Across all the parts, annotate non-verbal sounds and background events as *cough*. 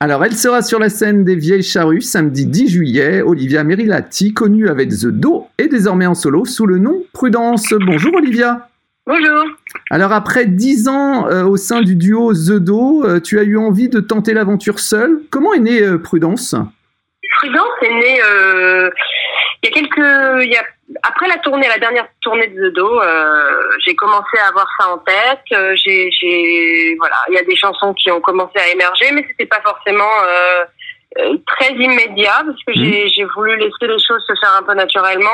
Alors, elle sera sur la scène des Vieilles Charrues samedi 10 juillet. Olivia Merilati, connue avec The Do, est désormais en solo sous le nom Prudence. Bonjour Olivia. Bonjour. Alors, après 10 ans euh, au sein du duo The Do, euh, tu as eu envie de tenter l'aventure seule. Comment est née euh, Prudence? Prudence est née il y a quelques. Il y a, après la tournée, la dernière tournée de The Do, j'ai commencé à avoir ça en tête. j'ai, j'ai, voilà, il y a des chansons qui ont commencé à émerger, mais c'était pas forcément très immédiat parce que j'ai, mmh. j'ai voulu laisser les choses se faire un peu naturellement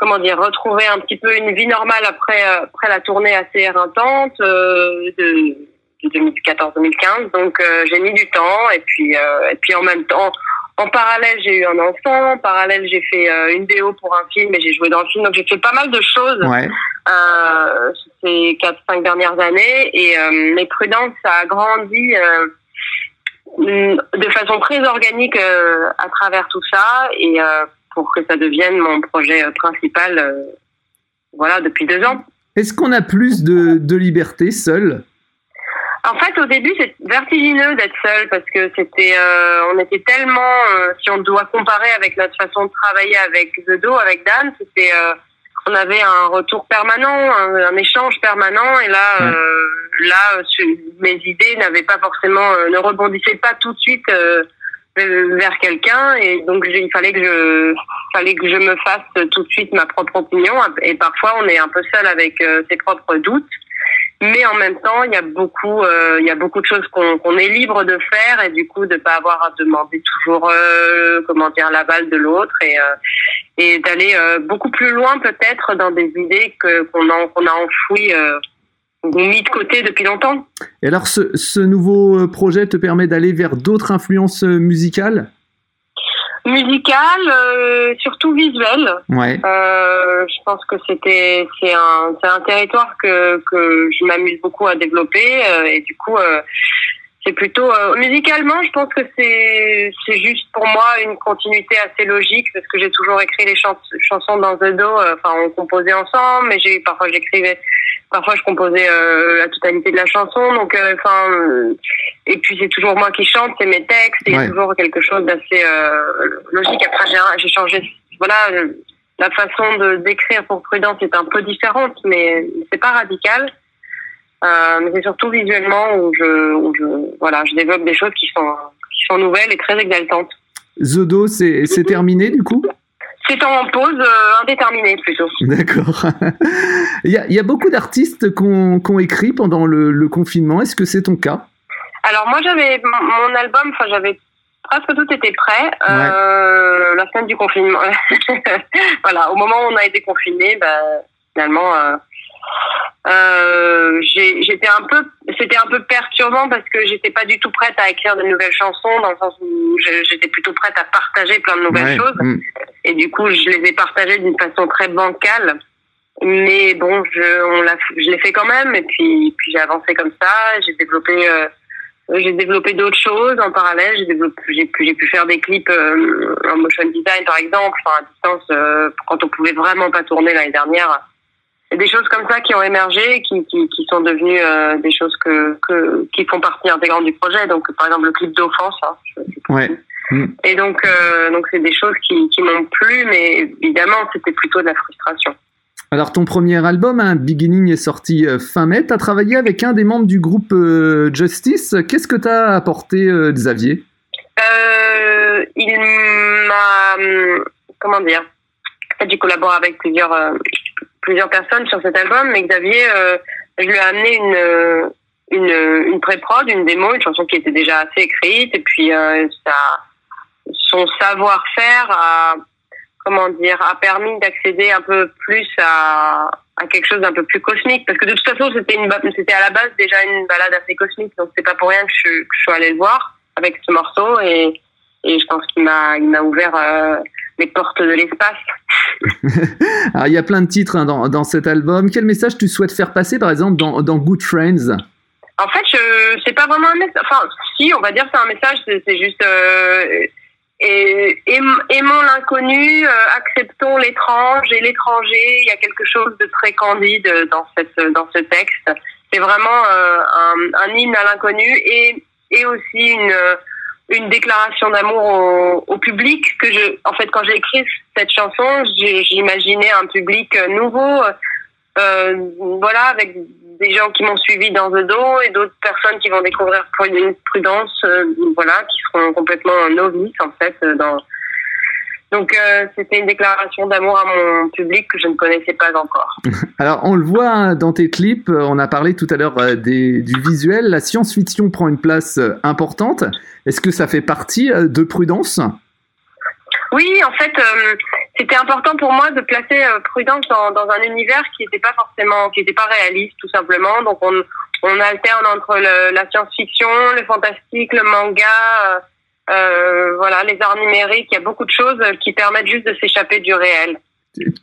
comment dire, retrouver un petit peu une vie normale après après la tournée assez éreintante euh, de, 2014-2015. Donc euh, j'ai mis du temps et puis euh, et puis en même temps, en parallèle j'ai eu un enfant, en parallèle j'ai fait une déo pour un film et j'ai joué dans le film. Donc j'ai fait pas mal de choses ces quatre cinq dernières années. Et mes prudences ça a grandi de façon très organique à travers tout ça. Et pour que ça devienne mon projet euh, principal, euh, voilà, depuis deux ans. Est-ce qu'on a plus de, de liberté seul? En fait, au début, c'est vertigineux d'être seul parce que c'était, euh, on était tellement, si on doit comparer avec notre façon de travailler avec The Do, avec Dan, c'était, on avait un retour permanent, un, échange permanent, et là, là, mes idées n'avaient pas forcément, ne rebondissaient pas tout de suite vers quelqu'un et donc il fallait que je fallait que je me fasse tout de suite ma propre opinion. Et parfois on est un peu seul avec euh, ses propres doutes mais en même temps il y a beaucoup euh, il y a beaucoup de choses qu'on est libre de faire et du coup de pas avoir à demander toujours euh, comment dire l'aval de l'autre et et d'aller beaucoup plus loin peut-être dans des idées que qu'on a qu'on enfouies mis de côté depuis longtemps. Et alors, ce, nouveau euh, projet te permet d'aller vers d'autres influences euh, musicales? Musicales, euh, surtout. Ouais. Euh, je pense que c'était c'est un c'est un territoire que que je m'amuse beaucoup à développer et du coup c'est plutôt musicalement je pense que c'est c'est juste pour moi une continuité assez logique parce que j'ai toujours écrit les chansons dans The Do enfin on composait ensemble mais j'ai parfois j'écrivais parfois je composais euh, la totalité de la chanson donc euh, enfin euh, et puis c'est toujours moi qui chante c'est mes textes c'est toujours quelque chose d'assez logique. Après j'ai changé voilà la façon de d'écrire pour Prudence est un peu différente mais c'est pas radical mais c'est surtout visuellement où je, où je voilà je développe des choses qui sont qui sont nouvelles et très exaltantes Zodo c'est c'est terminé du coup? C'est en pause euh, indéterminée plutôt. D'accord. *laughs* il, y a, beaucoup d'artistes qui ont, écrit pendant le, confinement. Est-ce que c'est ton cas? Alors moi j'avais mon album, enfin j'avais presque tout été prêt euh, la semaine du confinement. *laughs* voilà, au moment où on a été confiné, bah, finalement. Euh, euh, j'étais un peu, c'était un peu perturbant parce que j'étais pas du tout prête à écrire de nouvelles chansons, dans le sens où j'étais plutôt prête à partager plein de nouvelles choses. Mm. Et du coup, je les ai partagées d'une façon très bancale. Mais bon, je, on l'a, je l'ai fait quand même. Et puis, puis j'ai avancé comme ça. J'ai développé, euh, j'ai développé d'autres choses en parallèle. J'ai développé, j'ai pu, j'ai pu faire des clips euh, en motion design, par exemple, enfin, à distance, quand on pouvait vraiment pas tourner l'année dernière des choses comme ça qui ont émergé, qui, qui, qui sont devenues euh, des choses que, que, qui font partie intégrante du projet. Donc, par exemple, le clip d'offense. Hein, ouais. Mm. Et donc, euh, donc c'est des choses qui, qui m'ont plu, mais évidemment, c'était plutôt de la frustration. Alors, ton premier album, hein, Beginning, est sorti euh, fin mai. Tu as travaillé avec un des membres du groupe Justice. Qu'est-ce que tu as apporté, Xavier? Il m'a. Hum, comment dire? Fait, j'ai collaboré avec plusieurs plusieurs personnes sur cet album, mais Xavier, euh, je lui ai amené une une, une pré-prod, une démo, une chanson qui était déjà assez écrite, et puis euh, ça, son savoir-faire a comment dire a permis d'accéder un peu plus à, à quelque chose d'un peu plus cosmique, parce que de toute façon c'était une c'était à la base déjà une balade assez cosmique, donc c'est pas pour rien que je, que je suis allée le voir avec ce morceau, et et je pense qu'il m'a il m'a ouvert euh, les portes de l'espace. Il y a plein de titres hein, dans, dans, cet album. Quel message tu souhaites faire passer, par exemple, dans, dans Good Friends? En fait, c'est pas vraiment un message. Enfin, si, on va dire c'est un message. C'est juste euh, aimons l'inconnu, euh, acceptons l'étrange et l'étranger. Il y a quelque chose de très candide dans cette dans ce texte. C'est vraiment euh, un, un hymne à l'inconnu et et aussi une une déclaration d'amour au, public que je en fait quand j'ai écrit cette chanson j'imaginais un public nouveau euh, voilà avec des gens qui m'ont suivi dans The dos et d'autres personnes qui vont découvrir Prudence euh, voilà qui seront complètement novices en fait dans donc euh, c'était une déclaration d'amour à mon public que je ne connaissais pas encore. *laughs* Alors on le voit hein, dans tes clips, on a parlé tout à l'heure euh, du visuel, la science-fiction prend une place euh, importante. Est-ce que ça fait partie de Prudence? Oui, en fait, c'était important pour moi de placer Prudence dans, dans, un univers qui n'était pas forcément, qui n'était pas réaliste tout simplement. Donc on, on alterne entre le, la science-fiction, le fantastique, le manga euh, voilà, les arts numériques, il y a beaucoup de choses qui permettent juste de s'échapper du réel.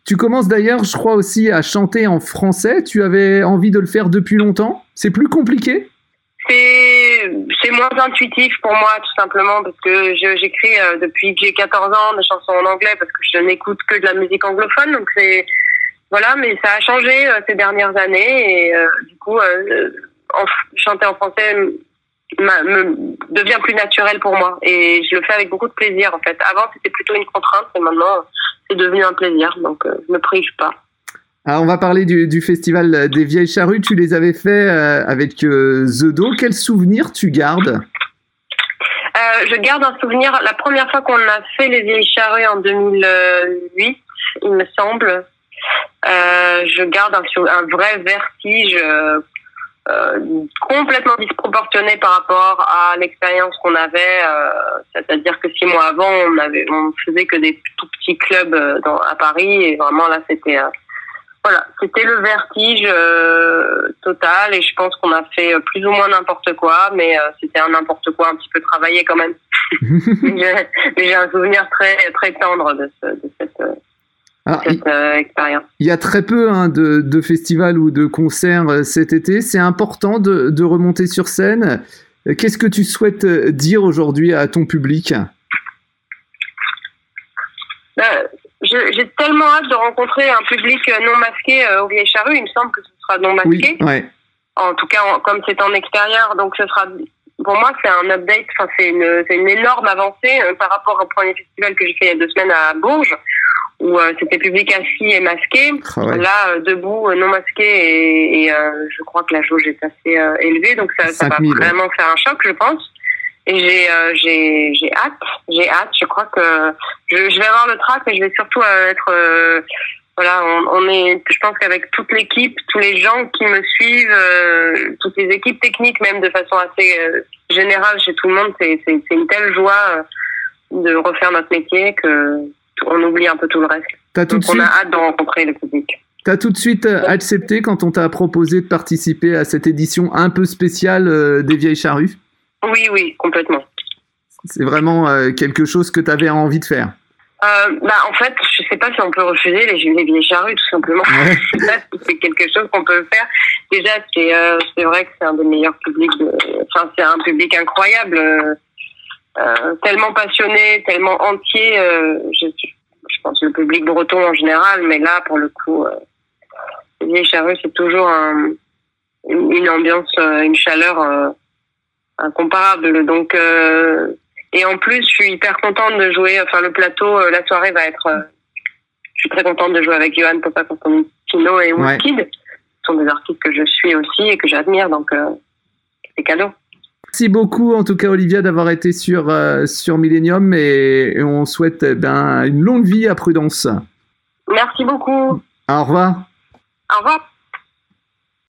Tu commences d'ailleurs, je crois aussi, à chanter en français. Tu avais envie de le faire depuis longtemps C'est plus compliqué? C'est moins intuitif pour moi tout simplement parce que j'écris euh, depuis que j'ai 14 ans des chansons en anglais parce que je n'écoute que de la musique anglophone donc c'est voilà mais ça a changé euh, ces dernières années et du coup chanter en français me devient plus naturel pour moi et je le fais avec beaucoup de plaisir en fait. Avant c'était plutôt une contrainte et maintenant c'est devenu un plaisir donc euh, je me prive pas. Alors on va parler du, du, festival des vieilles charrues. Tu les avais fait euh, avec euh, The Do. Quel souvenir tu gardes? Je garde un souvenir. La première fois qu'on a fait les vieilles charrues en 2008, il me semble. je garde un, un vrai vertige euh, complètement disproportionné par rapport à l'expérience qu'on avait. Euh, c'est-à-dire que six mois avant, on avait, on faisait que des tout petits clubs euh, dans, à Paris et vraiment là, c'était voilà, c'était le vertige total et je pense qu'on a fait plus ou moins n'importe quoi, mais c'était un n'importe quoi un petit peu travaillé quand même. *laughs* *laughs* mais j'ai un souvenir très très tendre de, ce, de cette euh, il y a très peu hein, de, festivals ou de concerts euh, cet été. C'est important de, remonter sur scène. Euh, qu'est-ce que tu souhaites dire aujourd'hui à ton public? J'ai tellement hâte de rencontrer un public non masqué au Vieille Charrue. Il me semble que ce sera non masqué. En tout cas, comme c'est en extérieur, donc ce sera pour moi, c'est un update, enfin, c'est une, une, énorme avancée par rapport au premier festival que j'ai fait il y a deux semaines à Bourges, où euh, c'était public assis et masqué. Ah Là, euh, debout, euh, non masqué, et, et je crois que la jauge est assez élevée, donc ça, ça va vraiment faire un choc, je pense. Et j'ai j'ai j'ai hâte, j'ai hâte. Je crois que je, je vais avoir le track, mais je vais surtout être voilà, on, on, est, je pense qu'avec toute l'équipe, tous les gens qui me suivent, toutes les équipes techniques, même de façon assez générale chez tout le monde, c'est une telle joie de refaire notre métier que on oublie un peu tout le reste. Donc on a hâte de rencontrer le public. Tu as tout de suite euh, accepté quand on t'a proposé de participer à cette édition un peu spéciale euh, des Vieilles Charrues? Oui, oui, complètement. C'est vraiment euh, quelque chose que tu avais envie de faire bah, En fait, je sais pas si on peut refuser les, Vieilles Charrues, tout simplement. *laughs* je sais pas si c'est quelque chose qu'on peut faire. Déjà, c'est vrai que c'est un des meilleurs publics. Enfin, c'est un public incroyable. tellement passionné, tellement entier. je, je pense le public breton en général, mais là, pour le coup, euh, les vieilles charrues, c'est toujours une, ambiance, euh, une chaleur euh, incomparable. Donc, et en plus, je suis hyper contente de jouer. Enfin, le plateau, la soirée va être. je suis très contente de jouer avec Johan Papa Constantino et Woodkid. Ce sont des artistes que je suis aussi et que j'admire, donc c'est cadeau. Merci beaucoup, en tout cas, Olivia, d'avoir été sur, euh, sur Millennium et, on souhaite eh ben, une longue vie à Prudence. Merci beaucoup. Au revoir. Au revoir.